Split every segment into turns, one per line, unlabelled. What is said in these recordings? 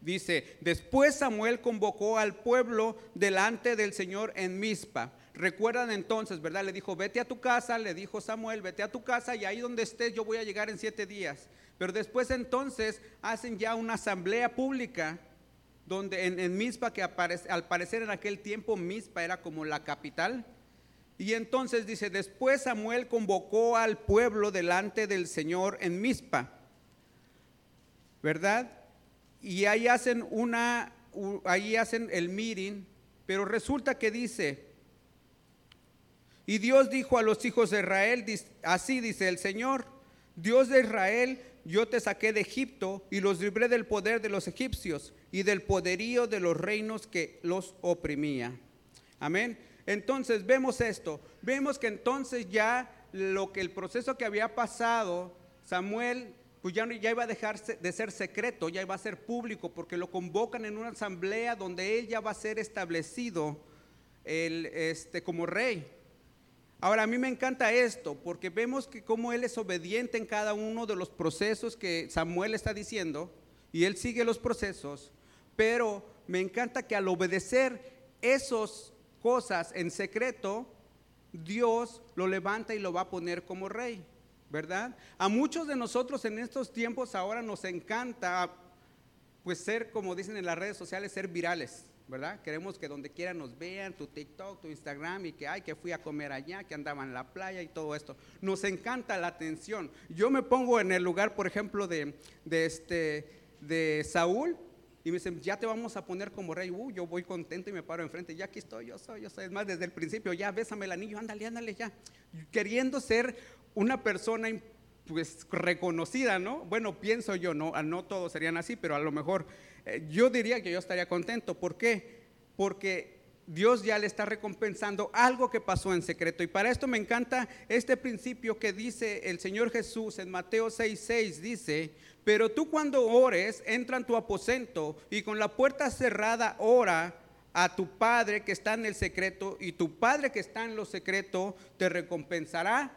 Dice, después Samuel convocó al pueblo delante del Señor en Mizpa. Recuerdan entonces, ¿verdad? Le dijo, vete a tu casa, le dijo Samuel, vete a tu casa y ahí donde estés yo voy a llegar en siete días. Pero después entonces hacen ya una asamblea pública donde en, en que al parecer en aquel tiempo Mizpa era como la capital. Y entonces dice, después Samuel convocó al pueblo delante del Señor en Mizpa, ¿verdad? Y ahí hacen una, ahí hacen el meeting, pero resulta que dice, y Dios dijo a los hijos de Israel, así dice el Señor, Dios de Israel, yo te saqué de Egipto y los libré del poder de los egipcios y del poderío de los reinos que los oprimía. Amén. Entonces vemos esto, vemos que entonces ya lo que el proceso que había pasado, Samuel pues ya, ya iba a dejar de ser secreto, ya iba a ser público, porque lo convocan en una asamblea donde él ya va a ser establecido este, como rey. Ahora, a mí me encanta esto, porque vemos que como él es obediente en cada uno de los procesos que Samuel está diciendo, y él sigue los procesos, pero me encanta que al obedecer esas cosas en secreto, Dios lo levanta y lo va a poner como rey, ¿verdad? A muchos de nosotros en estos tiempos ahora nos encanta pues ser, como dicen en las redes sociales, ser virales, ¿verdad? Queremos que donde quiera nos vean, tu TikTok, tu Instagram y que, ay, que fui a comer allá, que andaba en la playa y todo esto. Nos encanta la atención. Yo me pongo en el lugar, por ejemplo, de, de este, de Saúl y me dicen, ya te vamos a poner como rey. Uh, yo voy contento y me paro enfrente. Ya aquí estoy, yo soy, yo soy. Es más, desde el principio, ya bésame el anillo, ándale, ándale, ya. Queriendo ser una persona pues reconocida, ¿no? Bueno, pienso yo, no, no todos serían así, pero a lo mejor eh, yo diría que yo estaría contento. ¿Por qué? Porque Dios ya le está recompensando algo que pasó en secreto. Y para esto me encanta este principio que dice el Señor Jesús en Mateo 6:6, dice, pero tú cuando ores, entra en tu aposento y con la puerta cerrada ora a tu Padre que está en el secreto y tu Padre que está en lo secreto te recompensará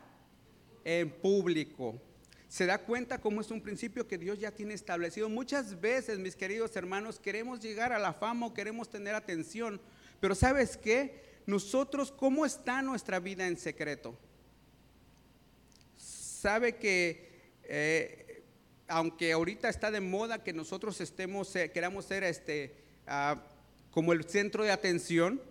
en público. ¿Se da cuenta cómo es un principio que Dios ya tiene establecido? Muchas veces, mis queridos hermanos, queremos llegar a la fama o queremos tener atención, pero ¿sabes qué? Nosotros, ¿cómo está nuestra vida en secreto? Sabe que eh, aunque ahorita está de moda que nosotros estemos, eh, queramos ser este, ah, como el centro de atención,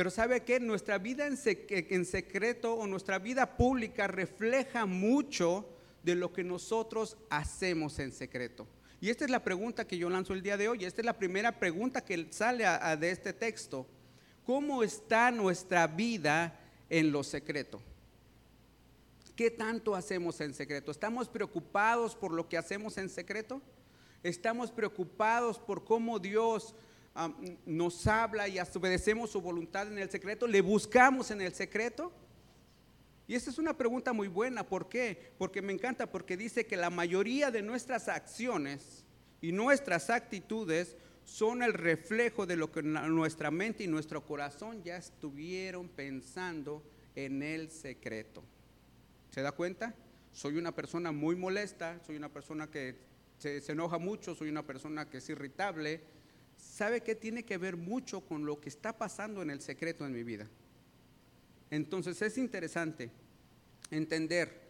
pero ¿sabe qué? Nuestra vida en, en secreto o nuestra vida pública refleja mucho de lo que nosotros hacemos en secreto. Y esta es la pregunta que yo lanzo el día de hoy. Esta es la primera pregunta que sale de este texto. ¿Cómo está nuestra vida en lo secreto? ¿Qué tanto hacemos en secreto? ¿Estamos preocupados por lo que hacemos en secreto? ¿Estamos preocupados por cómo Dios nos habla y obedecemos su voluntad en el secreto? ¿Le buscamos en el secreto? Y esta es una pregunta muy buena. ¿Por qué? Porque me encanta, porque dice que la mayoría de nuestras acciones y nuestras actitudes son el reflejo de lo que nuestra mente y nuestro corazón ya estuvieron pensando en el secreto. ¿Se da cuenta? Soy una persona muy molesta, soy una persona que se, enoja mucho, soy una persona que es irritable. ¿Sabe que tiene que ver mucho con lo que está pasando en el secreto en mi vida? Entonces es interesante entender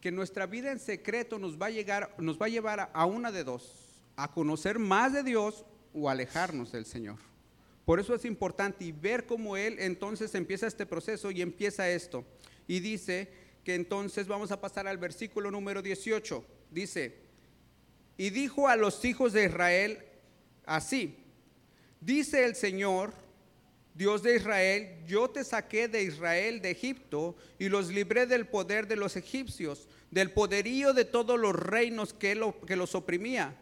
que nuestra vida en secreto nos va a, llegar, nos va a llevar a una de dos, a conocer más de Dios o alejarnos del Señor. Por eso es importante y ver cómo Él entonces empieza este proceso y empieza esto. Y dice que entonces vamos a pasar al versículo número 18. Dice, y dijo a los hijos de Israel así, dice el Señor, Dios de Israel, yo te saqué de Israel de Egipto y los libré del poder de los egipcios, del poderío de todos los reinos que, que los oprimía.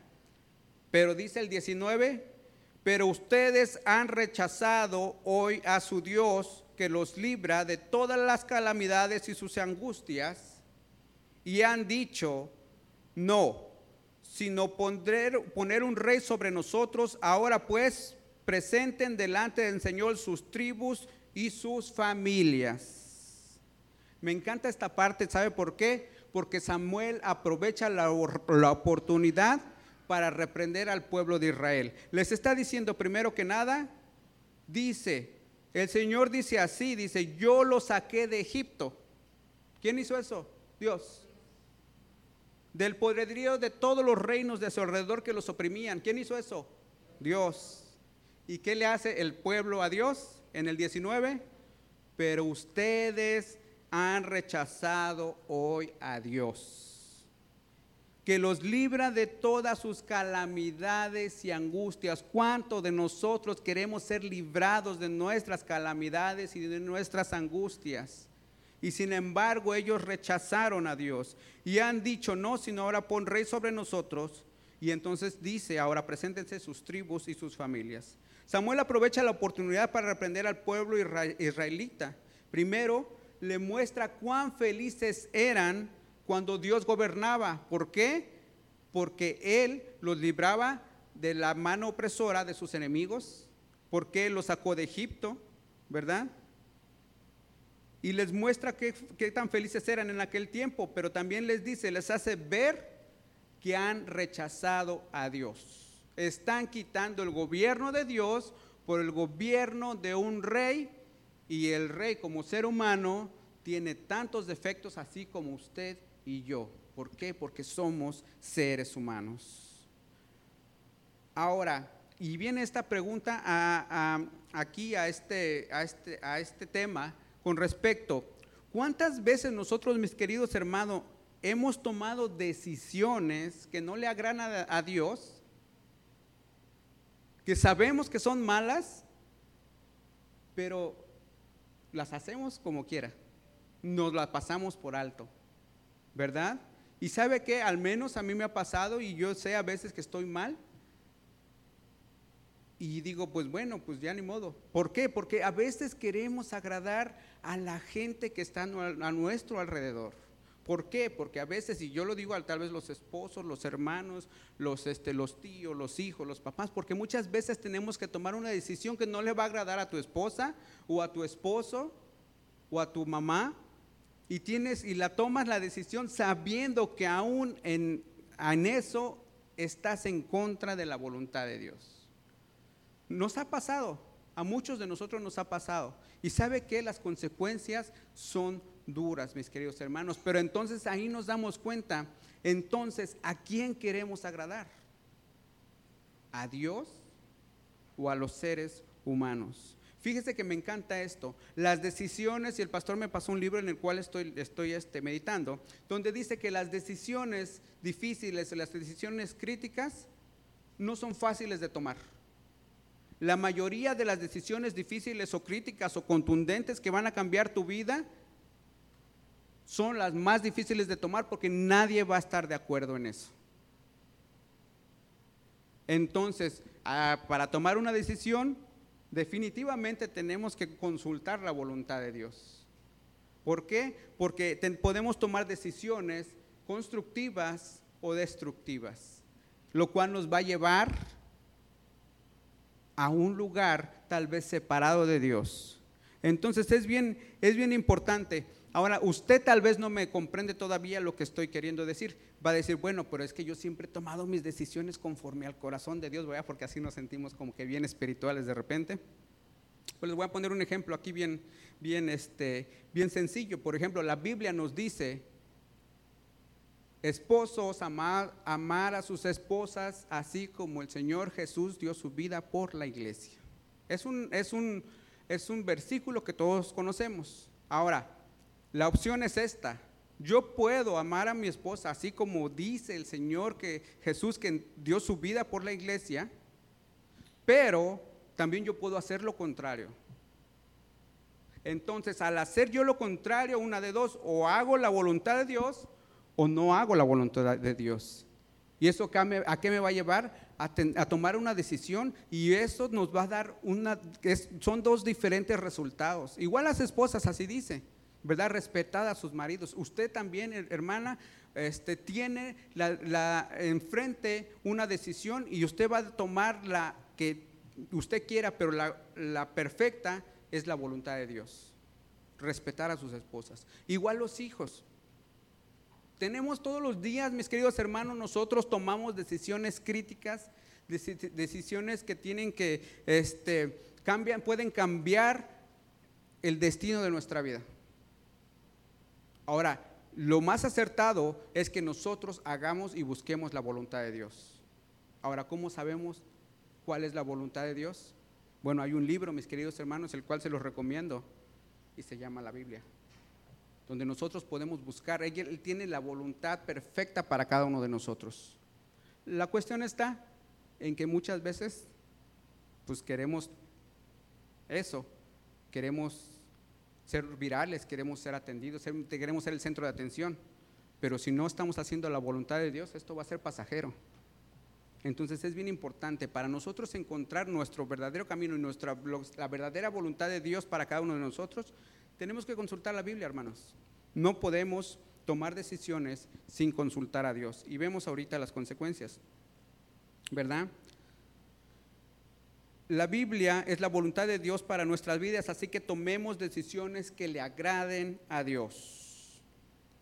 Pero dice el 19, pero ustedes han rechazado hoy a su Dios que los libra de todas las calamidades y sus angustias, y han dicho, no, sino poner, un rey sobre nosotros, ahora pues presenten delante del Señor sus tribus y sus familias. Me encanta esta parte, ¿sabe por qué? Porque Samuel aprovecha la, la oportunidad para reprender al pueblo de Israel. Les está diciendo primero que nada, dice, el Señor dice así, dice, yo lo saqué de Egipto. ¿Quién hizo eso? Dios. Del poderío de todos los reinos de su alrededor que los oprimían. ¿Quién hizo eso? Dios. ¿Y qué le hace el pueblo a Dios en el 19? Pero ustedes han rechazado hoy a Dios que los libra de todas sus calamidades y angustias. ¿Cuánto de nosotros queremos ser librados de nuestras calamidades y de nuestras angustias? Y sin embargo ellos rechazaron a Dios y han dicho, no, sino ahora pon rey sobre nosotros. Y entonces dice, ahora preséntense sus tribus y sus familias. Samuel aprovecha la oportunidad para reprender al pueblo israelita. Primero, le muestra cuán felices eran cuando Dios gobernaba. ¿Por qué? Porque Él los libraba de la mano opresora de sus enemigos, porque los sacó de Egipto, ¿verdad? Y les muestra qué, tan felices eran en aquel tiempo, pero también les dice, les hace ver que han rechazado a Dios. Están quitando el gobierno de Dios por el gobierno de un rey y el rey como ser humano tiene tantos defectos así como usted y yo. ¿Por qué? Porque somos seres humanos. Ahora, y viene esta pregunta aquí a este, a, este, a este tema con respecto, ¿cuántas veces nosotros, mis queridos hermanos, hemos tomado decisiones que no le agradan a, a Dios, que sabemos que son malas, pero las hacemos como quiera, nos las pasamos por alto? ¿verdad? Y sabe que al menos a mí me ha pasado y yo sé a veces que estoy mal. Y digo, pues bueno, pues ya ni modo. ¿Por qué? Porque a veces queremos agradar a la gente que está a nuestro alrededor. ¿Por qué? Porque a veces, y yo lo digo tal vez los esposos, los hermanos, los, este, los tíos, los hijos, los papás, porque muchas veces tenemos que tomar una decisión que no le va a agradar a tu esposa o a tu esposo o a tu mamá y tienes y la tomas la decisión sabiendo que aún en, en eso estás en contra de la voluntad de Dios. Nos ha pasado, a muchos de nosotros nos ha pasado. Y sabe que las consecuencias son duras, mis queridos hermanos. Pero entonces ahí nos damos cuenta, entonces, ¿a quién queremos agradar? ¿A Dios o a los seres humanos? Fíjese que me encanta esto. Las decisiones, y el pastor me pasó un libro en el cual estoy, estoy este, meditando, donde dice que las decisiones difíciles, las decisiones críticas, no son fáciles de tomar. La mayoría de las decisiones difíciles o críticas o contundentes que van a cambiar tu vida son las más difíciles de tomar porque nadie va a estar de acuerdo en eso. Entonces, ah, para tomar una decisión, definitivamente tenemos que consultar la voluntad de Dios. ¿Por qué? Porque podemos tomar decisiones constructivas o destructivas, lo cual nos va a llevar a un lugar tal vez separado de Dios. Entonces es bien, es bien importante. Ahora, usted tal vez no me comprende todavía lo que estoy queriendo decir. Va a decir, bueno, pero es que yo siempre he tomado mis decisiones conforme al corazón de Dios, porque así nos sentimos como que bien espirituales de repente. Pues les voy a poner un ejemplo aquí bien, bien, este, bien sencillo. Por ejemplo, la Biblia nos dice, esposos, amar, a sus esposas, así como el Señor Jesús dio su vida por la iglesia. Es un, es un, es un versículo que todos conocemos. Ahora, la opción es esta. Yo puedo amar a mi esposa así como dice el Señor que Jesús que dio su vida por la iglesia, pero también yo puedo hacer lo contrario. Entonces, al hacer yo lo contrario, una de dos, o hago la voluntad de Dios o no hago la voluntad de Dios. ¿Y eso a qué me va a llevar? A, tomar una decisión y eso nos va a dar una, son dos diferentes resultados. Igual las esposas, así dice. ¿verdad? Respetada a sus maridos. Usted también, hermana, este, tiene la, enfrente una decisión y usted va a tomar la que usted quiera, pero la, la perfecta es la voluntad de Dios. Respetar a sus esposas. Igual los hijos. Tenemos todos los días, mis queridos hermanos, nosotros tomamos decisiones críticas, decisiones que tienen que, este, cambian, pueden cambiar el destino de nuestra vida. Ahora, lo más acertado es que nosotros hagamos y busquemos la voluntad de Dios. Ahora, ¿cómo sabemos cuál es la voluntad de Dios? Bueno, hay un libro, mis queridos hermanos, el cual se los recomiendo y se llama la Biblia, donde nosotros podemos buscar. Él tiene la voluntad perfecta para cada uno de nosotros. La cuestión está en que muchas veces, pues queremos eso, queremos ser virales, queremos ser atendidos, queremos ser el centro de atención. Pero si no estamos haciendo la voluntad de Dios, esto va a ser pasajero. Entonces es bien importante para nosotros encontrar nuestro verdadero camino y nuestra, la verdadera voluntad de Dios para cada uno de nosotros. Tenemos que consultar la Biblia, hermanos. No podemos tomar decisiones sin consultar a Dios. Y vemos ahorita las consecuencias, ¿verdad? La Biblia es la voluntad de Dios para nuestras vidas, así que tomemos decisiones que le agraden a Dios.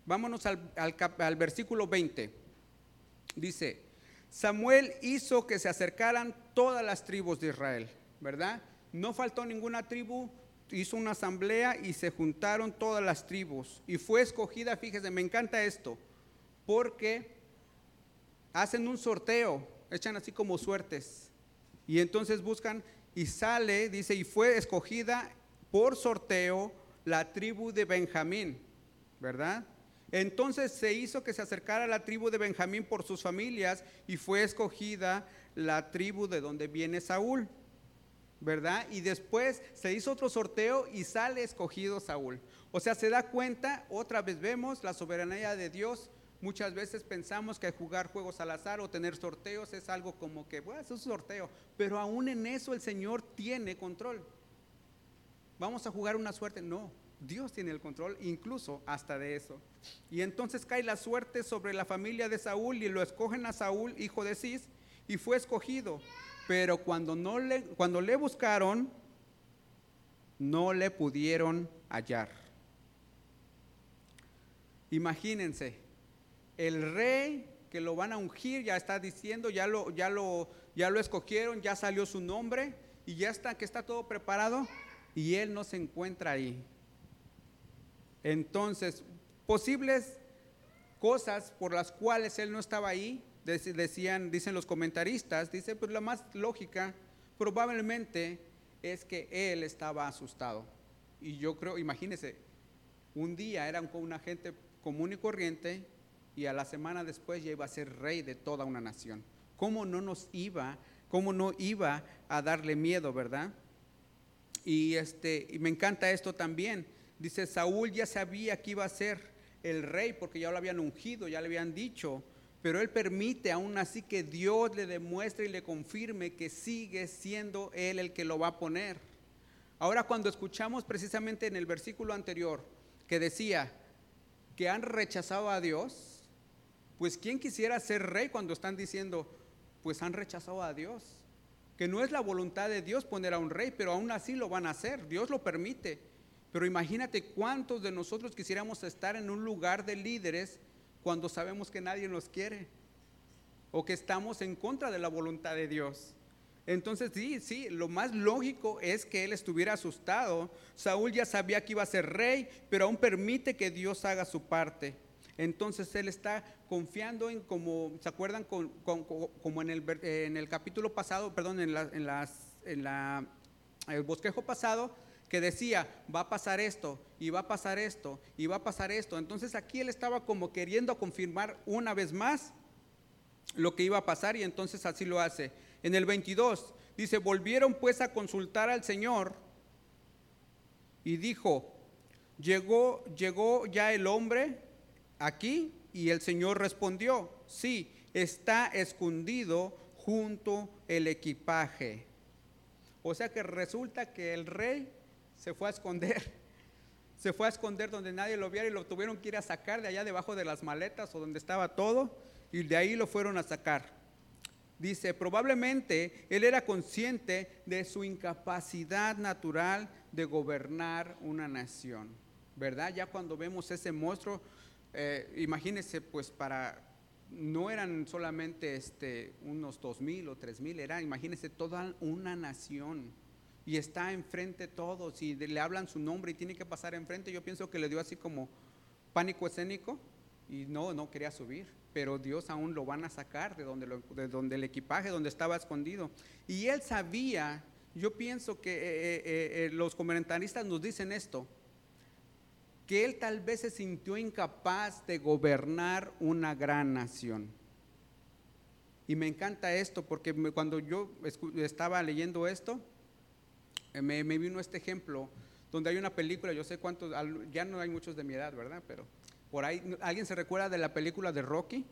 Vámonos al, al versículo 20. Dice, Samuel hizo que se acercaran todas las tribus de Israel, ¿verdad? No faltó ninguna tribu, hizo una asamblea y se juntaron todas las tribus. Y fue escogida, fíjese, me encanta esto, porque hacen un sorteo, echan así como suertes. Y entonces buscan y sale, dice, y fue escogida por sorteo la tribu de Benjamín, ¿verdad? Entonces se hizo que se acercara la tribu de Benjamín por sus familias y fue escogida la tribu de donde viene Saúl, ¿verdad? Y después se hizo otro sorteo y sale escogido Saúl. O sea, se da cuenta, otra vez vemos la soberanía de Dios Muchas veces pensamos que jugar juegos al azar o tener sorteos es algo como que, bueno, es un sorteo, pero aún en eso el Señor tiene control. Vamos a jugar una suerte, no, Dios tiene el control incluso hasta de eso. Y entonces cae la suerte sobre la familia de Saúl y lo escogen a Saúl, hijo de Cis, y fue escogido. Pero cuando, no le, cuando le buscaron, no le pudieron hallar. Imagínense, el rey que lo van a ungir ya está diciendo, ya lo, ya lo, ya lo escogieron, ya salió su nombre y ya está, que está todo preparado y él no se encuentra ahí. Entonces, posibles cosas por las cuales él no estaba ahí, decían, dicen los comentaristas, dice, pues la más lógica probablemente es que él estaba asustado. Y yo creo, imagínese, un día era con una gente común y corriente y a la semana después ya iba a ser rey de toda una nación. ¿Cómo no nos iba, cómo no iba a darle miedo, verdad? Y, este, y me encanta esto también. Dice, Saúl ya sabía que iba a ser el rey porque ya lo habían ungido, ya le habían dicho, pero él permite aún así que Dios le demuestre y le confirme que sigue siendo él el que lo va a poner. Ahora cuando escuchamos precisamente en el versículo anterior que decía que han rechazado a Dios, pues ¿quién quisiera ser rey cuando están diciendo, pues han rechazado a Dios? Que no es la voluntad de Dios poner a un rey, pero aún así lo van a hacer, Dios lo permite. Pero imagínate cuántos de nosotros quisiéramos estar en un lugar de líderes cuando sabemos que nadie nos quiere o que estamos en contra de la voluntad de Dios. Entonces sí, sí, lo más lógico es que él estuviera asustado. Saúl ya sabía que iba a ser rey, pero aún permite que Dios haga su parte. Entonces él está confiando en como, ¿se acuerdan? como en el, en el, capítulo pasado, perdón, en, las, en el bosquejo pasado, que decía, va a pasar esto, y va a pasar esto, y va a pasar esto. Entonces aquí él estaba como queriendo confirmar una vez más lo que iba a pasar y entonces así lo hace. En el 22 dice, volvieron pues a consultar al Señor y dijo, llegó, llegó ya el hombre aquí? Y el Señor respondió, sí, está escondido junto el equipaje. O sea que resulta que el rey se fue a esconder. Se fue a esconder donde nadie lo viera y lo tuvieron que ir a sacar de allá debajo de las maletas o donde estaba todo y de ahí lo fueron a sacar. Dice, probablemente él era consciente de su incapacidad natural de gobernar una nación. ¿Verdad? Ya cuando vemos ese monstruo, eh, imagínense, pues para, no eran solamente este, unos dos mil o tres mil, era, imagínense, toda una nación. Y está enfrente todos y le hablan su nombre y tiene que pasar enfrente. Yo pienso que le dio así como pánico escénico y no, no quería subir. Pero Dios aún lo van a sacar de donde, de donde el equipaje, donde estaba escondido. Y él sabía, yo pienso que eh, eh, los comentaristas nos dicen esto, que él tal vez se sintió incapaz de gobernar una gran nación. Y me encanta esto porque cuando yo estaba leyendo esto, eh, me, vino este ejemplo donde hay una película, yo sé cuántos, ya no hay muchos de mi edad, ¿verdad? Pero por ahí, ¿alguien se recuerda de la película de Rocky?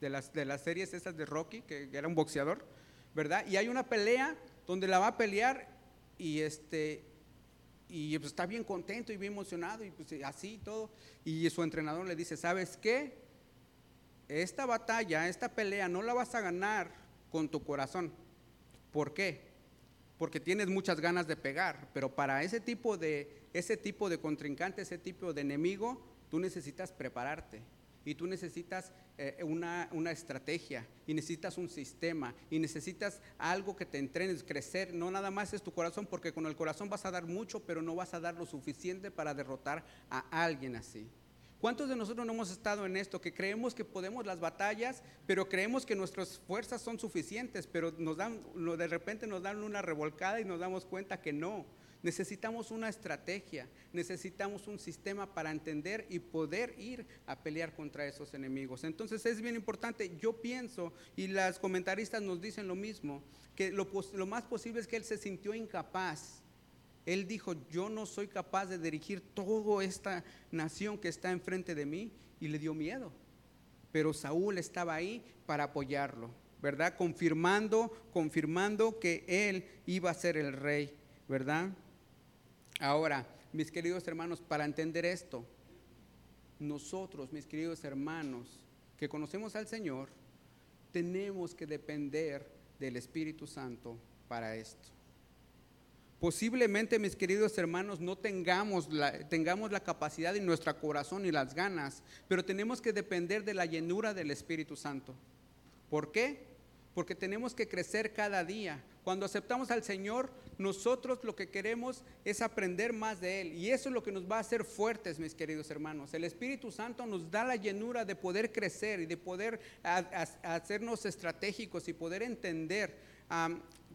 De las, de las series esas de Rocky, que, que era un boxeador, ¿verdad? Y hay una pelea donde la va a pelear y este y pues está bien contento y bien emocionado y pues así todo. Y su entrenador le dice, ¿sabes qué? Esta batalla, esta pelea no la vas a ganar con tu corazón. ¿Por qué? Porque tienes muchas ganas de pegar, pero para ese tipo de ese tipo de contrincante, ese tipo de enemigo, tú necesitas prepararte y tú necesitas eh, una, una, estrategia y necesitas un sistema y necesitas algo que te entrenes, crecer. No nada más es tu corazón, porque con el corazón vas a dar mucho, pero no vas a dar lo suficiente para derrotar a alguien así. ¿Cuántos de nosotros no hemos estado en esto? Que creemos que podemos las batallas, pero creemos que nuestras fuerzas son suficientes, pero nos dan, de repente nos dan una revolcada y nos damos cuenta que no Necesitamos una estrategia, necesitamos un sistema para entender y poder ir a pelear contra esos enemigos. Entonces es bien importante, yo pienso, y las comentaristas nos dicen lo mismo, que lo, más posible es que él se sintió incapaz. Él dijo, yo no soy capaz de dirigir toda esta nación que está enfrente de mí, y le dio miedo. Pero Saúl estaba ahí para apoyarlo, ¿verdad? Confirmando, confirmando que él iba a ser el rey, ¿verdad? Ahora, mis queridos hermanos, para entender esto, nosotros, mis queridos hermanos, que conocemos al Señor, tenemos que depender del Espíritu Santo para esto. Posiblemente, mis queridos hermanos, no tengamos la, tengamos la capacidad en nuestro corazón y las ganas, pero tenemos que depender de la llenura del Espíritu Santo. ¿Por qué? Porque tenemos que crecer cada día. Cuando aceptamos al Señor, nosotros lo que queremos es aprender más de Él. Y eso es lo que nos va a hacer fuertes, mis queridos hermanos. El Espíritu Santo nos da la llenura de poder crecer y de poder hacernos estratégicos y poder entender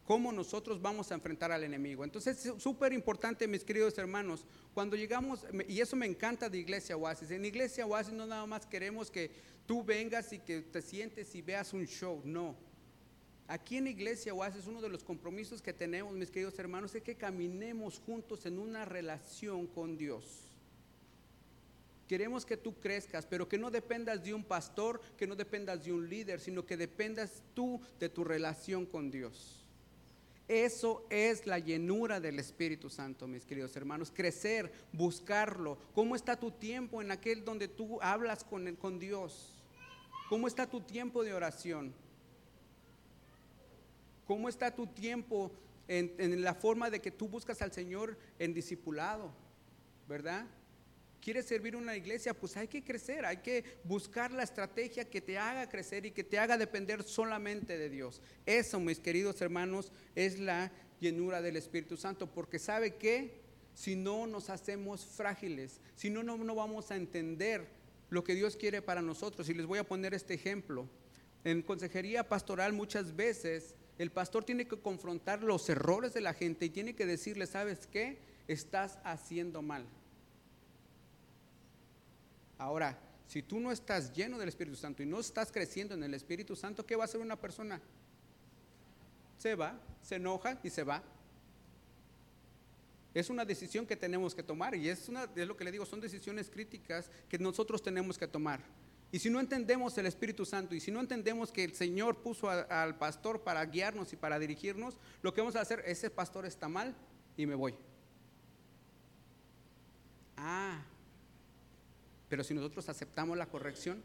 cómo nosotros vamos a enfrentar al enemigo. Entonces es súper importante, mis queridos hermanos, cuando llegamos, y eso me encanta de Iglesia Oasis, en Iglesia Oasis no nada más queremos que tú vengas y que te sientes y veas un show, no. Aquí en Iglesia Oasis uno de los compromisos que tenemos, mis queridos hermanos, es que caminemos juntos en una relación con Dios. Queremos que tú crezcas, pero que no dependas de un pastor, que no dependas de un líder, sino que dependas tú de tu relación con Dios. Eso es la llenura del Espíritu Santo, mis queridos hermanos. Crecer, buscarlo. ¿Cómo está tu tiempo en aquel donde tú hablas con, con Dios? ¿Cómo está tu tiempo de oración? ¿Cómo está tu tiempo en, la forma de que tú buscas al Señor en discipulado? ¿Verdad? ¿Quieres servir una iglesia? Pues hay que crecer, hay que buscar la estrategia que te haga crecer y que te haga depender solamente de Dios. Eso, mis queridos hermanos, es la llenura del Espíritu Santo, porque sabe que si no nos hacemos frágiles, si no, no, no vamos a entender lo que Dios quiere para nosotros. Y les voy a poner este ejemplo. En consejería pastoral muchas veces el pastor tiene que confrontar los errores de la gente y tiene que decirle, ¿sabes qué? Estás haciendo mal. Ahora, si tú no estás lleno del Espíritu Santo y no estás creciendo en el Espíritu Santo, ¿qué va a hacer una persona? Se va, se enoja y se va. Es una decisión que tenemos que tomar y es, una, es lo que le digo, son decisiones críticas que nosotros tenemos que tomar. Y si no entendemos el Espíritu Santo y si no entendemos que el Señor puso al pastor para guiarnos y para dirigirnos, lo que vamos a hacer, ese pastor está mal y me voy. Ah, pero si nosotros aceptamos la corrección,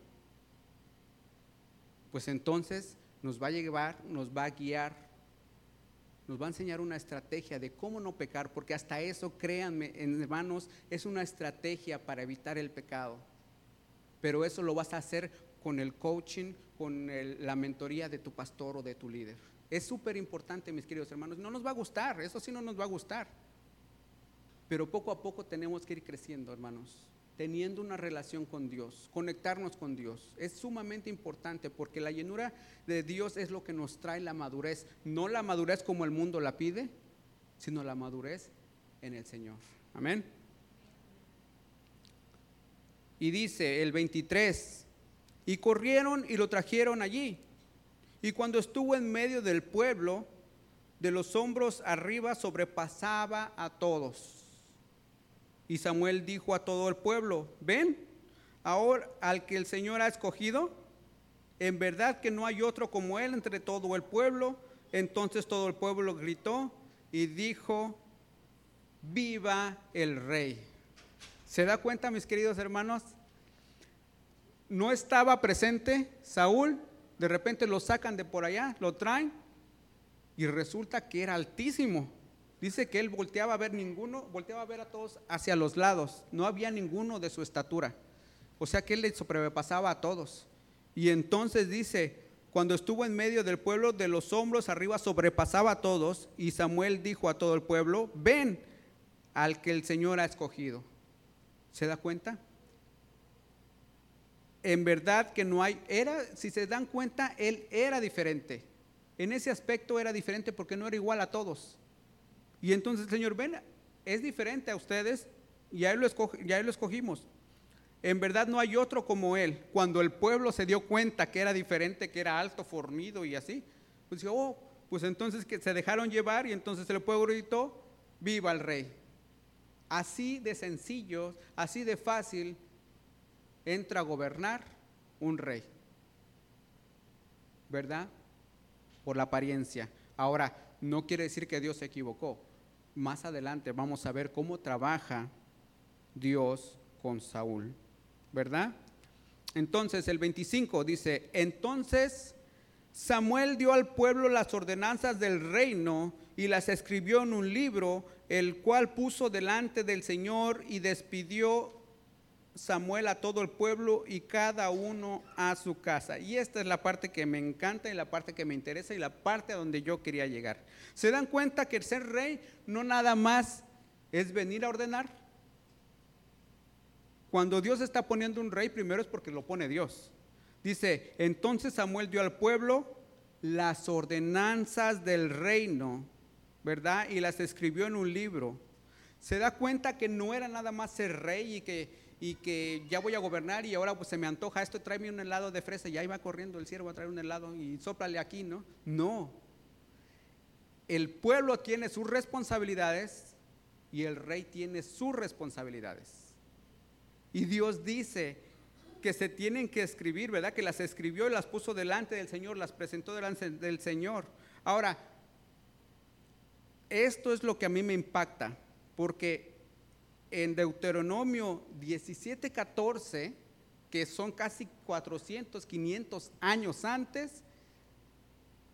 pues entonces nos va a llevar, nos va a guiar, nos va a enseñar una estrategia de cómo no pecar, porque hasta eso, créanme, hermanos, es una estrategia para evitar el pecado. pero eso lo vas a hacer con el coaching, con la mentoría de tu pastor o de tu líder. Es súper importante, mis queridos hermanos. No nos va a gustar, eso sí no nos va a gustar. Pero poco a poco tenemos que ir creciendo, hermanos, teniendo una relación con Dios, conectarnos con Dios. Es sumamente importante porque la llenura de Dios es lo que nos trae la madurez. No la madurez como el mundo la pide, sino la madurez en el Señor. Amén. Y dice el 23, y corrieron y lo trajeron allí. Y cuando estuvo en medio del pueblo, de los hombros arriba sobrepasaba a todos. Y Samuel dijo a todo el pueblo, ven, ahora al que el Señor ha escogido, en verdad que no hay otro como él entre todo el pueblo. Entonces todo el pueblo gritó y dijo, viva el rey. ¿Se da cuenta, mis queridos hermanos? No estaba presente Saúl, de repente lo sacan de por allá, lo traen y resulta que era altísimo. Dice que él volteaba a ver ninguno, volteaba a ver a todos hacia los lados, no había ninguno de su estatura. O sea que él le sobrepasaba a todos. Y entonces dice, cuando estuvo en medio del pueblo, de los hombros arriba sobrepasaba a todos, y Samuel dijo a todo el pueblo, ven al que el Señor ha escogido. ¿Se da cuenta? En verdad que no hay, era, si se dan cuenta, él era diferente. En ese aspecto era diferente porque no era igual a todos. Y entonces Señor, ven, es diferente a ustedes, lo, ya él lo escogimos. En verdad no hay otro como él. Cuando el pueblo se dio cuenta que era diferente, que era alto, fornido y así, pues dijo, oh, pues entonces se dejaron llevar y entonces el pueblo gritó, viva el rey. Así de sencillo, así de fácil, entra a gobernar un rey. ¿Verdad? Por la apariencia. Ahora, no quiere decir que Dios se equivocó. Más adelante vamos a ver cómo trabaja Dios con Saúl. ¿Verdad? Entonces el 25 dice, entonces Samuel dio al pueblo las ordenanzas del reino y las escribió en un libro, el cual puso delante del Señor y despidió Samuel a todo el pueblo y cada uno a su casa. Y esta es la parte que me encanta y la parte que me interesa y la parte a donde yo quería llegar. ¿Se dan cuenta que el ser rey no nada más es venir a ordenar? Cuando Dios está poniendo un rey, primero es porque lo pone Dios. Dice, entonces Samuel dio al pueblo las ordenanzas del reino, ¿verdad? Y las escribió en un libro. Se da cuenta que no era nada más ser rey y que, y que ya voy a gobernar y ahora pues se me antoja esto, tráeme un helado de fresa y ahí va corriendo el siervo a traer un helado y sóplale aquí, ¿no? No. El pueblo tiene sus responsabilidades y el rey tiene sus responsabilidades. Y Dios dice que se tienen que escribir, ¿verdad? Que las escribió y las puso delante del Señor, las presentó delante del Señor. Ahora, esto es lo que a mí me impacta, porque en Deuteronomio 17, 14, que son casi 400, 500 años antes,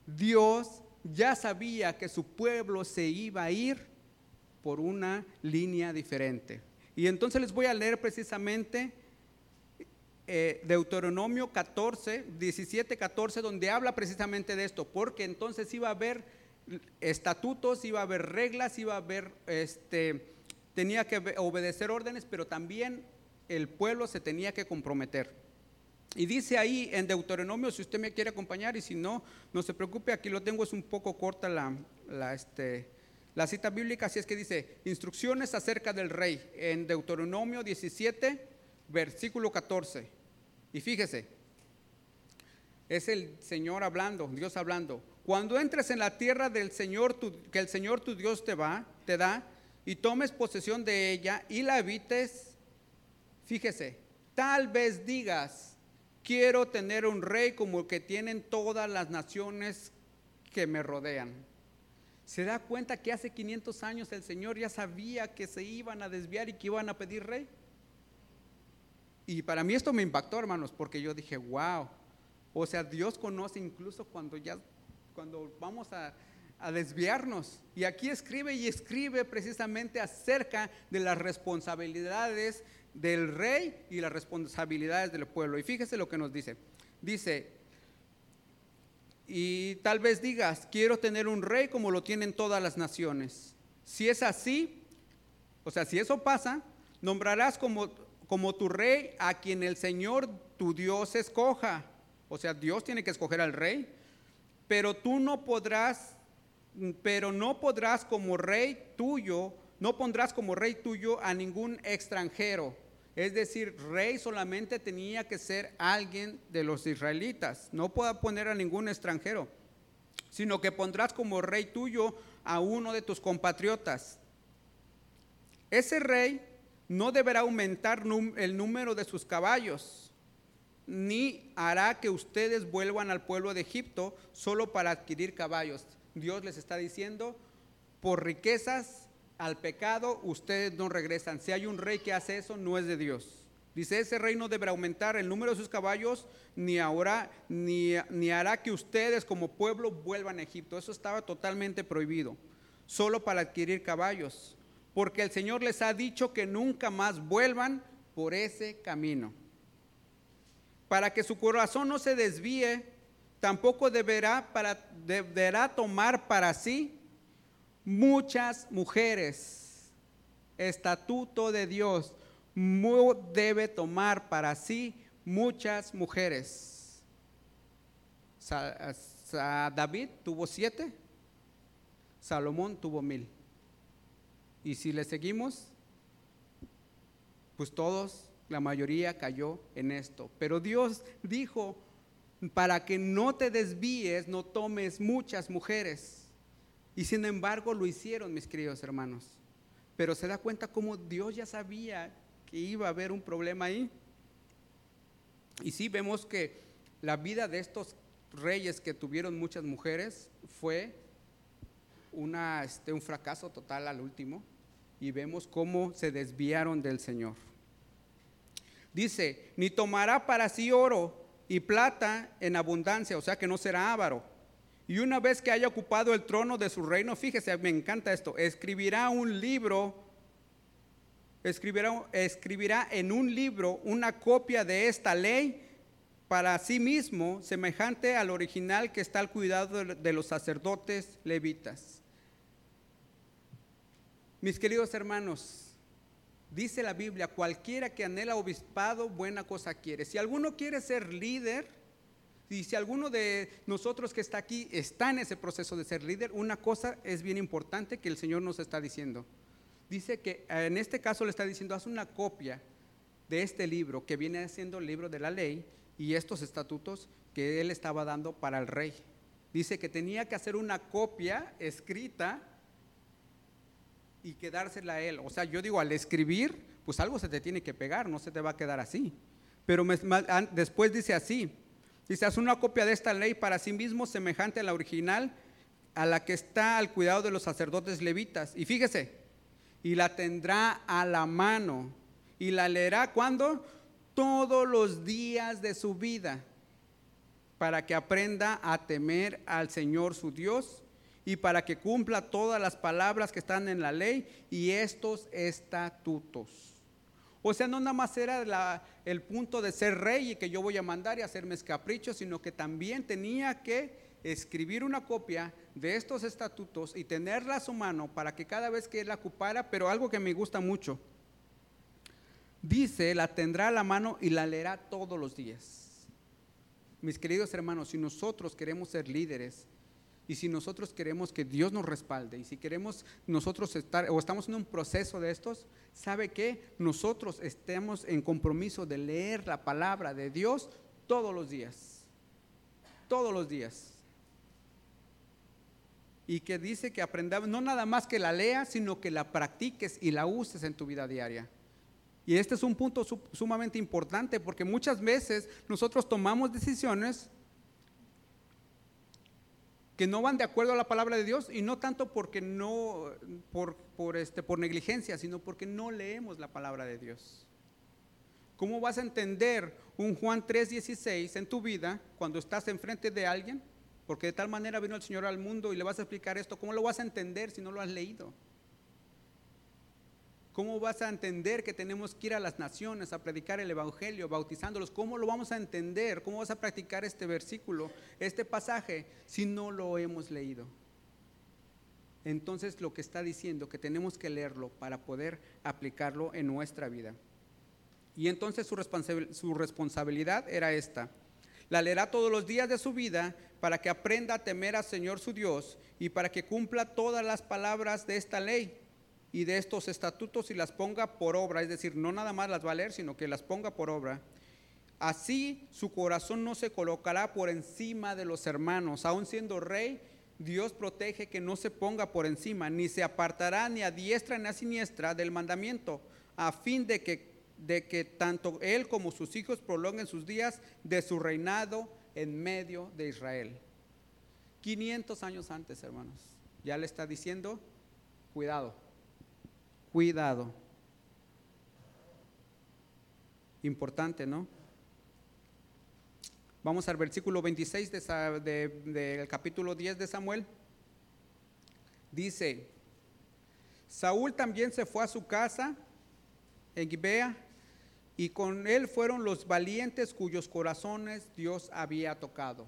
Dios ya sabía que su pueblo se iba a ir por una línea diferente. Y entonces les voy a leer precisamente eh, Deuteronomio 14, 17, 14, donde habla precisamente de esto, porque entonces iba a haber estatutos, iba a haber reglas, iba a haber, este, tenía que obe- obedecer órdenes, pero también el pueblo se tenía que comprometer. Y dice ahí en Deuteronomio, si usted me quiere acompañar y si no, no se preocupe, aquí lo tengo, es un poco corta la, la, este, la cita bíblica, así es que dice, instrucciones acerca del rey, en Deuteronomio 17, versículo 14. Y fíjese, es el Señor hablando, Dios hablando. Cuando entres en la tierra del Señor, tu- que el Señor tu Dios te va, te da, y tomes posesión de ella y la habites, fíjese, tal vez digas, quiero tener un rey como el que tienen todas las naciones que me rodean. ¿Se da cuenta que hace 500 años el Señor ya sabía que se iban a desviar y que iban a pedir rey? Y para mí esto me impactó, hermanos, porque yo dije, wow. O sea, Dios conoce incluso cuando ya, cuando vamos a, a desviarnos. Y aquí escribe y escribe precisamente acerca de las responsabilidades del rey y las responsabilidades del pueblo. Y fíjese lo que nos dice. Dice, y tal vez digas, quiero tener un rey como lo tienen todas las naciones. Si es así, o sea, si eso pasa, nombrarás como, como tu rey a quien el Señor tu Dios escoja. O sea, Dios tiene que escoger al rey. Pero tú no podrás, pero no podrás como rey tuyo, no pondrás como rey tuyo a ningún extranjero. Es decir, rey solamente tenía que ser alguien de los israelitas. No pueda poner a ningún extranjero, sino que pondrás como rey tuyo a uno de tus compatriotas. Ese rey no deberá aumentar el número de sus caballos, ni hará que ustedes vuelvan al pueblo de Egipto solo para adquirir caballos. Dios les está diciendo, por riquezas al pecado ustedes no regresan. Si hay un rey que hace eso, no es de Dios. Dice, ese rey no deberá aumentar el número de sus caballos, ni ahora, ni, ni hará que ustedes como pueblo vuelvan a Egipto. Eso estaba totalmente prohibido, solo para adquirir caballos porque el Señor les ha dicho que nunca más vuelvan por ese camino. Para que su corazón no se desvíe, tampoco deberá, para, deberá tomar para sí muchas mujeres. Estatuto de Dios debe tomar para sí muchas mujeres. David tuvo siete, Salomón tuvo mil. Y si le seguimos, pues todos, la mayoría cayó en esto. Pero Dios dijo, para que no te desvíes, no tomes muchas mujeres. Y sin embargo lo hicieron, mis queridos hermanos. Pero se da cuenta cómo Dios ya sabía que iba a haber un problema ahí. Y sí vemos que la vida de estos reyes que tuvieron muchas mujeres fue una, este, un fracaso total al último y vemos cómo se desviaron del Señor. Dice, ni tomará para sí oro y plata en abundancia, o sea que no será avaro. Y una vez que haya ocupado el trono de su reino, fíjese, me encanta esto, escribirá un libro, escribirá, escribirá en un libro una copia de esta ley para sí mismo, semejante al original que está al cuidado de los sacerdotes levitas. Mis queridos hermanos, dice la Biblia, cualquiera que anhela obispado, buena cosa quiere. Si alguno quiere ser líder, y si alguno de nosotros que está aquí está en ese proceso de ser líder, una cosa es bien importante que el Señor nos está diciendo. Dice que en este caso le está diciendo, haz una copia de este libro que viene siendo el libro de la ley y estos estatutos que él estaba dando para el rey. Dice que tenía que hacer una copia escrita y quedársela a él. O sea, yo digo, al escribir, pues algo se te tiene que pegar, no se te va a quedar así. Pero después dice así, dice, haz una copia de esta ley para sí mismo semejante a la original, a la que está al cuidado de los sacerdotes levitas. Y fíjese, y la tendrá a la mano y la leerá cuando todos los días de su vida para que aprenda a temer al Señor su Dios y para que cumpla todas las palabras que están en la ley y estos estatutos. O sea, no nada más era el punto de ser rey y que yo voy a mandar y hacerme caprichos, sino que también tenía que escribir una copia de estos estatutos y tenerla a su mano para que cada vez que él la ocupara, pero algo que me gusta mucho, dice, la tendrá a la mano y la leerá todos los días. Mis queridos hermanos, si nosotros queremos ser líderes, y si nosotros queremos que Dios nos respalde y si queremos nosotros estar o estamos en un proceso de estos, ¿sabe que Nosotros estemos en compromiso de leer la palabra de Dios todos los días. Todos los días. Y que dice que aprendamos, no nada más que la leas, sino que la practiques y la uses en tu vida diaria. Y este es un punto sumamente importante porque muchas veces nosotros tomamos decisiones que no van de acuerdo a la palabra de Dios y no tanto porque no por, por, este, por negligencia, sino porque no leemos la palabra de Dios. ¿Cómo vas a entender un Juan 3:16 en tu vida cuando estás enfrente de alguien? Porque de tal manera vino el Señor al mundo y le vas a explicar esto. ¿Cómo lo vas a entender si no lo has leído? ¿Cómo vas a entender que tenemos que ir a las naciones a predicar el Evangelio, bautizándolos? ¿Cómo lo vamos a entender? ¿Cómo vas a practicar este versículo, este pasaje, si no lo hemos leído? Entonces lo que está diciendo, que tenemos que leerlo para poder aplicarlo en nuestra vida. Y entonces su, su responsabilidad era esta. La leerá todos los días de su vida para que aprenda a temer al Señor su Dios y para que cumpla todas las palabras de esta ley y de estos estatutos y las ponga por obra, es decir, no nada más las va a leer, sino que las ponga por obra. Así su corazón no se colocará por encima de los hermanos, aun siendo rey, Dios protege que no se ponga por encima, ni se apartará ni a diestra ni a siniestra del mandamiento, a fin de que, de que tanto él como sus hijos prolonguen sus días de su reinado en medio de Israel. 500 años antes, hermanos, ya le está diciendo, cuidado cuidado. Importante, ¿no? Vamos al versículo 26 del de, capítulo 10 de Samuel. Dice, Saúl también se fue a su casa en Gibea y con él fueron los valientes cuyos corazones Dios había tocado.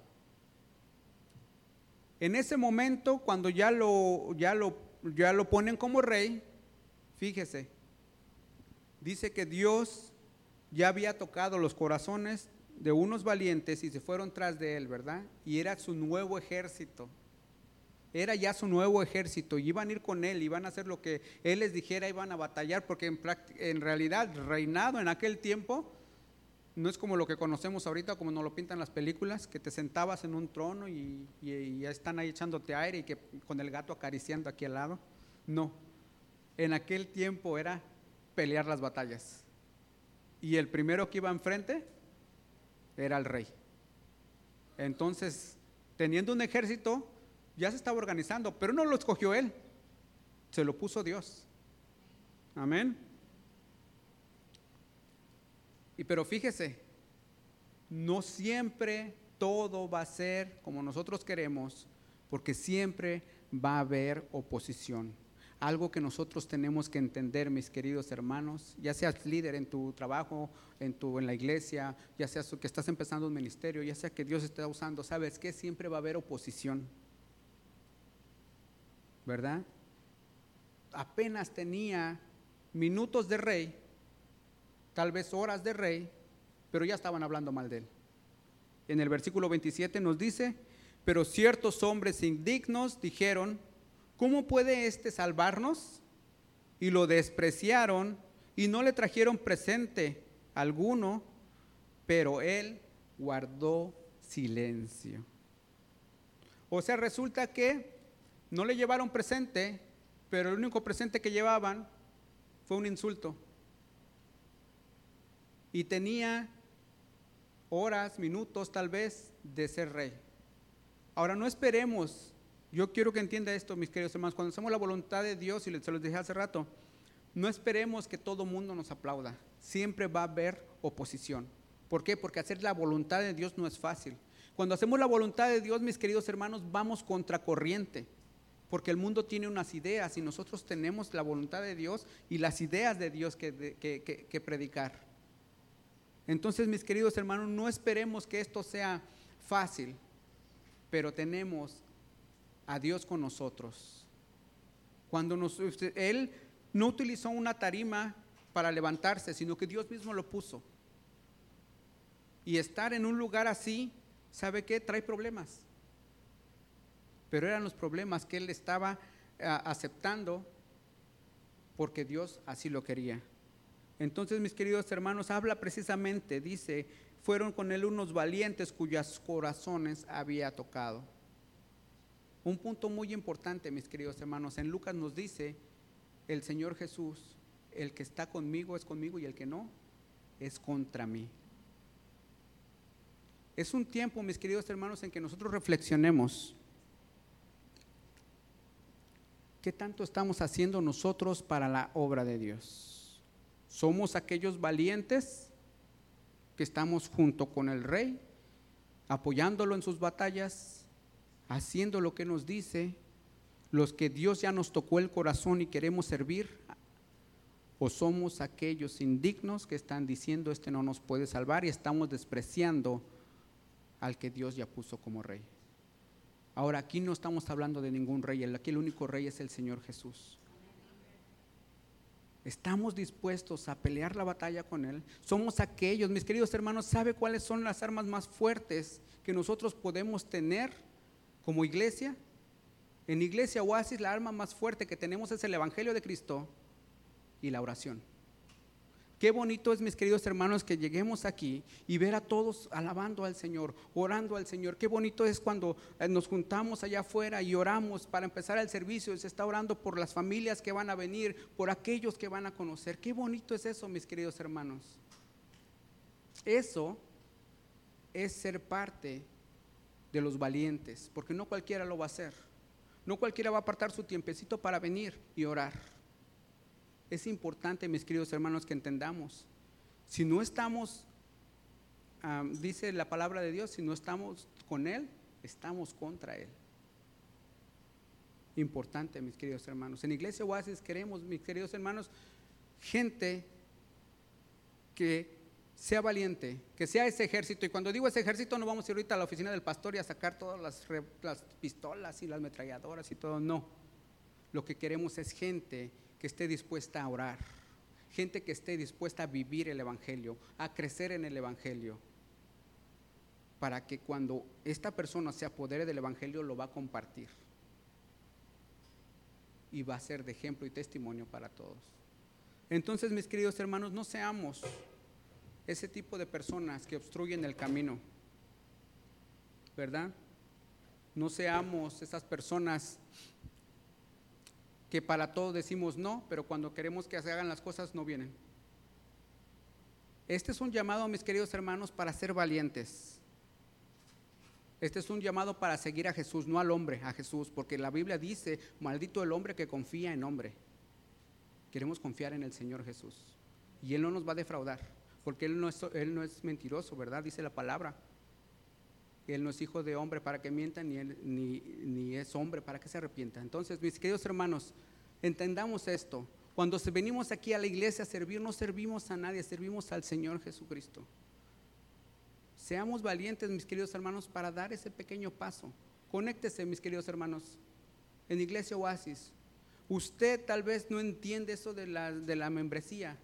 En ese momento, cuando ya lo, ya lo, ya lo ponen como rey, Fíjese, dice que Dios ya había tocado los corazones de unos valientes y se fueron tras de él, ¿verdad? Y era su nuevo ejército. Era ya su nuevo ejército y iban a ir con él, iban a hacer lo que él les dijera, iban a batallar, porque en, en realidad reinado en aquel tiempo no es como lo que conocemos ahorita, como nos lo pintan las películas, que te sentabas en un trono y, y ya están ahí echándote aire y que con el gato acariciando aquí al lado. No, en aquel tiempo era pelear las batallas. Y el primero que iba enfrente era el rey. Entonces, teniendo un ejército, ya se estaba organizando, pero no lo escogió él, se lo puso Dios. Amén. Y pero fíjese, no siempre todo va a ser como nosotros queremos, porque siempre va a haber oposición algo que nosotros tenemos que entender, mis queridos hermanos, ya seas líder en tu trabajo, en, tu, en la iglesia, ya sea que estás empezando un ministerio, ya sea que Dios está usando, sabes que siempre va a haber oposición, ¿verdad? Apenas tenía minutos de rey, tal vez horas de rey, pero ya estaban hablando mal de él. En el versículo 27 nos dice, pero ciertos hombres indignos dijeron, ¿cómo puede éste salvarnos? Y lo despreciaron y no le trajeron presente alguno, pero él guardó silencio. O sea, resulta que no le llevaron presente, pero el único presente que llevaban fue un insulto. Y tenía horas, minutos tal vez de ser rey. Ahora no esperemos yo quiero que entienda esto, mis queridos hermanos. Cuando hacemos la voluntad de Dios, y se los dije hace rato, no esperemos que todo mundo nos aplauda. Siempre va a haber oposición. ¿Por qué? Porque hacer la voluntad de Dios no es fácil. Cuando hacemos la voluntad de Dios, mis queridos hermanos, vamos contra corriente. Porque el mundo tiene unas ideas y nosotros tenemos la voluntad de Dios y las ideas de Dios que, que predicar. Entonces, mis queridos hermanos, no esperemos que esto sea fácil, pero tenemos a Dios con nosotros. Cuando nos, Él no utilizó una tarima para levantarse, sino que Dios mismo lo puso. Y estar en un lugar así, ¿sabe qué? Trae problemas. Pero eran los problemas que Él estaba eh, aceptando porque Dios así lo quería. Entonces, mis queridos hermanos, habla precisamente, dice, fueron con Él unos valientes cuyos corazones había tocado. Un punto muy importante, mis queridos hermanos, en Lucas nos dice el Señor Jesús, el que está conmigo es conmigo y el que no es contra mí. Es un tiempo, mis queridos hermanos, en que nosotros reflexionemos. ¿Qué tanto estamos haciendo nosotros para la obra de Dios? ¿Somos aquellos valientes que estamos junto con el rey, apoyándolo en sus batallas? Haciendo lo que nos dice, los que Dios ya nos tocó el corazón y queremos servir? ¿O somos aquellos indignos que están diciendo este no nos puede salvar y estamos despreciando al que Dios ya puso como rey? Ahora, aquí no estamos hablando de ningún rey, aquí el único rey es el Señor Jesús. Estamos dispuestos a pelear la batalla con Él. Somos aquellos, mis queridos hermanos, ¿sabe cuáles son las armas más fuertes que nosotros podemos tener como iglesia? En Iglesia Oasis la arma más fuerte que tenemos es el Evangelio de Cristo y la oración. Qué bonito es, mis queridos hermanos, que lleguemos aquí y ver a todos alabando al Señor, orando al Señor. Qué bonito es cuando eh, nos juntamos allá afuera y oramos para empezar el servicio. Se está orando por las familias que van a venir, por aquellos que van a conocer. Qué bonito es eso, mis queridos hermanos. Eso es ser parte de los valientes, porque no cualquiera lo va a hacer. No cualquiera va a apartar su tiempecito para venir y orar. Es importante, mis queridos hermanos, que entendamos. Si no estamos, dice la palabra de Dios, si no estamos con Él, estamos contra Él. Importante, mis queridos hermanos. En Iglesia Oasis queremos, mis queridos hermanos, gente que sea valiente, que sea ese ejército. Y cuando digo ese ejército, no vamos a ir ahorita a la oficina del pastor y a sacar todas las, las pistolas y las ametralladoras y todo. No. Lo que queremos es gente que esté dispuesta a orar, gente que esté dispuesta a vivir el Evangelio, a crecer en el Evangelio, para que cuando esta persona se apodere del Evangelio lo va a compartir y va a ser de ejemplo y testimonio para todos. Entonces, mis queridos hermanos, no seamos ese tipo de personas que obstruyen el camino, ¿verdad? No seamos esas personas que para todo decimos no, pero cuando queremos que se hagan las cosas no vienen. Este es un llamado, mis queridos hermanos, para ser valientes. Este es un llamado para seguir a Jesús, no al hombre, a Jesús, porque la Biblia dice, maldito el hombre que confía en hombre. Queremos confiar en el Señor Jesús. Y Él no nos va a defraudar, porque Él no es, él no es mentiroso, ¿verdad? Dice la palabra. Él no es hijo de hombre para que mienta, ni, ni, es hombre para que se arrepienta. Entonces, mis queridos hermanos, entendamos esto. Cuando venimos aquí a la iglesia a servir, no servimos a nadie, servimos al Señor Jesucristo. Seamos valientes, mis queridos hermanos, para dar ese pequeño paso. Conéctese, mis queridos hermanos, en Iglesia Oasis. Usted tal vez no entiende eso de la, de la membresía.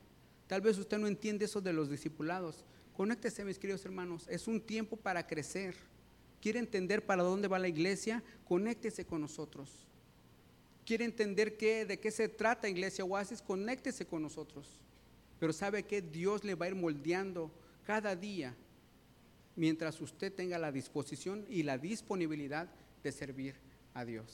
Tal vez usted no entiende eso de los discipulados. Conéctese, mis queridos hermanos. Es un tiempo para crecer. ¿Quiere entender para dónde va la iglesia? Conéctese con nosotros. ¿Quiere entender qué, de qué se trata Iglesia Oasis? Conéctese con nosotros. Pero sabe que Dios le va a ir moldeando cada día mientras usted tenga la disposición y la disponibilidad de servir a Dios.